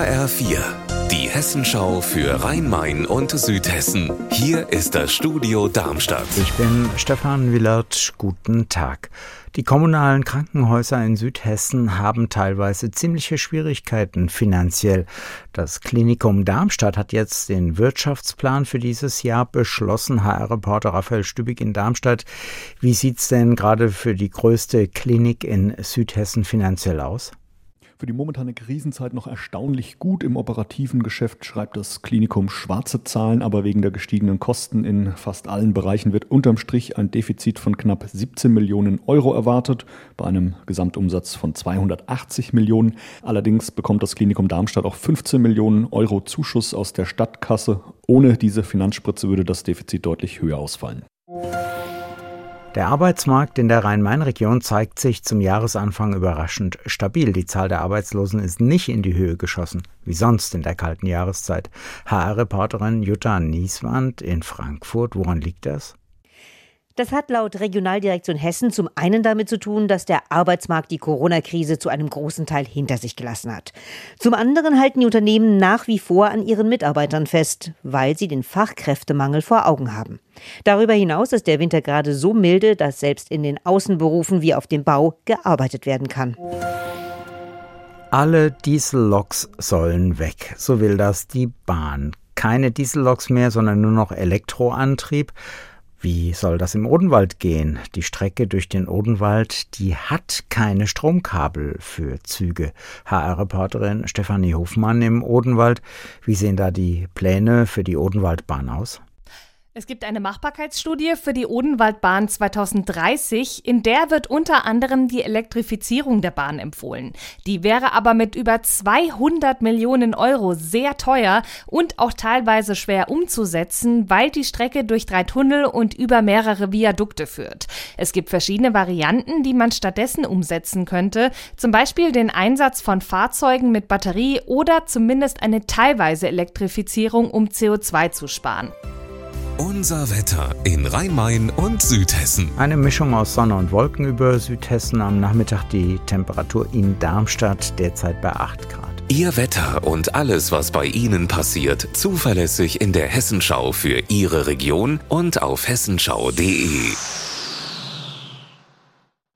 HR4, die Hessenschau für Rhein-Main und Südhessen. Hier ist das Studio Darmstadt. Ich bin Stefan Willert. Guten Tag. Die kommunalen Krankenhäuser in Südhessen haben teilweise ziemliche Schwierigkeiten finanziell. Das Klinikum Darmstadt hat jetzt den Wirtschaftsplan für dieses Jahr beschlossen. HR-Reporter Raphael Stübig in Darmstadt. Wie sieht's denn gerade für die größte Klinik in Südhessen finanziell aus? Für die momentane Krisenzeit noch erstaunlich gut im operativen Geschäft schreibt das Klinikum schwarze Zahlen, aber wegen der gestiegenen Kosten in fast allen Bereichen wird unterm Strich ein Defizit von knapp 17 Millionen Euro erwartet, bei einem Gesamtumsatz von 280 Millionen. Allerdings bekommt das Klinikum Darmstadt auch 15 Millionen Euro Zuschuss aus der Stadtkasse. Ohne diese Finanzspritze würde das Defizit deutlich höher ausfallen. Der Arbeitsmarkt in der Rhein-Main-Region zeigt sich zum Jahresanfang überraschend stabil. Die Zahl der Arbeitslosen ist nicht in die Höhe geschossen, wie sonst in der kalten Jahreszeit. HR-Reporterin Jutta Nieswand in Frankfurt. Woran liegt das? Das hat laut Regionaldirektion Hessen zum einen damit zu tun, dass der Arbeitsmarkt die Corona-Krise zu einem großen Teil hinter sich gelassen hat. Zum anderen halten die Unternehmen nach wie vor an ihren Mitarbeitern fest, weil sie den Fachkräftemangel vor Augen haben. Darüber hinaus ist der Winter gerade so milde, dass selbst in den Außenberufen wie auf dem Bau gearbeitet werden kann. Alle Dieselloks sollen weg, so will das die Bahn. Keine Dieselloks mehr, sondern nur noch Elektroantrieb. Wie soll das im Odenwald gehen? Die Strecke durch den Odenwald, die hat keine Stromkabel für Züge. HR-Reporterin Stefanie Hofmann im Odenwald. Wie sehen da die Pläne für die Odenwaldbahn aus? Es gibt eine Machbarkeitsstudie für die Odenwaldbahn 2030, in der wird unter anderem die Elektrifizierung der Bahn empfohlen. Die wäre aber mit über 200 Millionen Euro sehr teuer und auch teilweise schwer umzusetzen, weil die Strecke durch drei Tunnel und über mehrere Viadukte führt. Es gibt verschiedene Varianten, die man stattdessen umsetzen könnte, zum Beispiel den Einsatz von Fahrzeugen mit Batterie oder zumindest eine teilweise Elektrifizierung, um CO2 zu sparen. Unser Wetter in Rhein-Main und Südhessen. Eine Mischung aus Sonne und Wolken über Südhessen. Am Nachmittag die Temperatur in Darmstadt derzeit bei 8 Grad. Ihr Wetter und alles, was bei Ihnen passiert, zuverlässig in der Hessenschau für Ihre Region und auf hessenschau.de.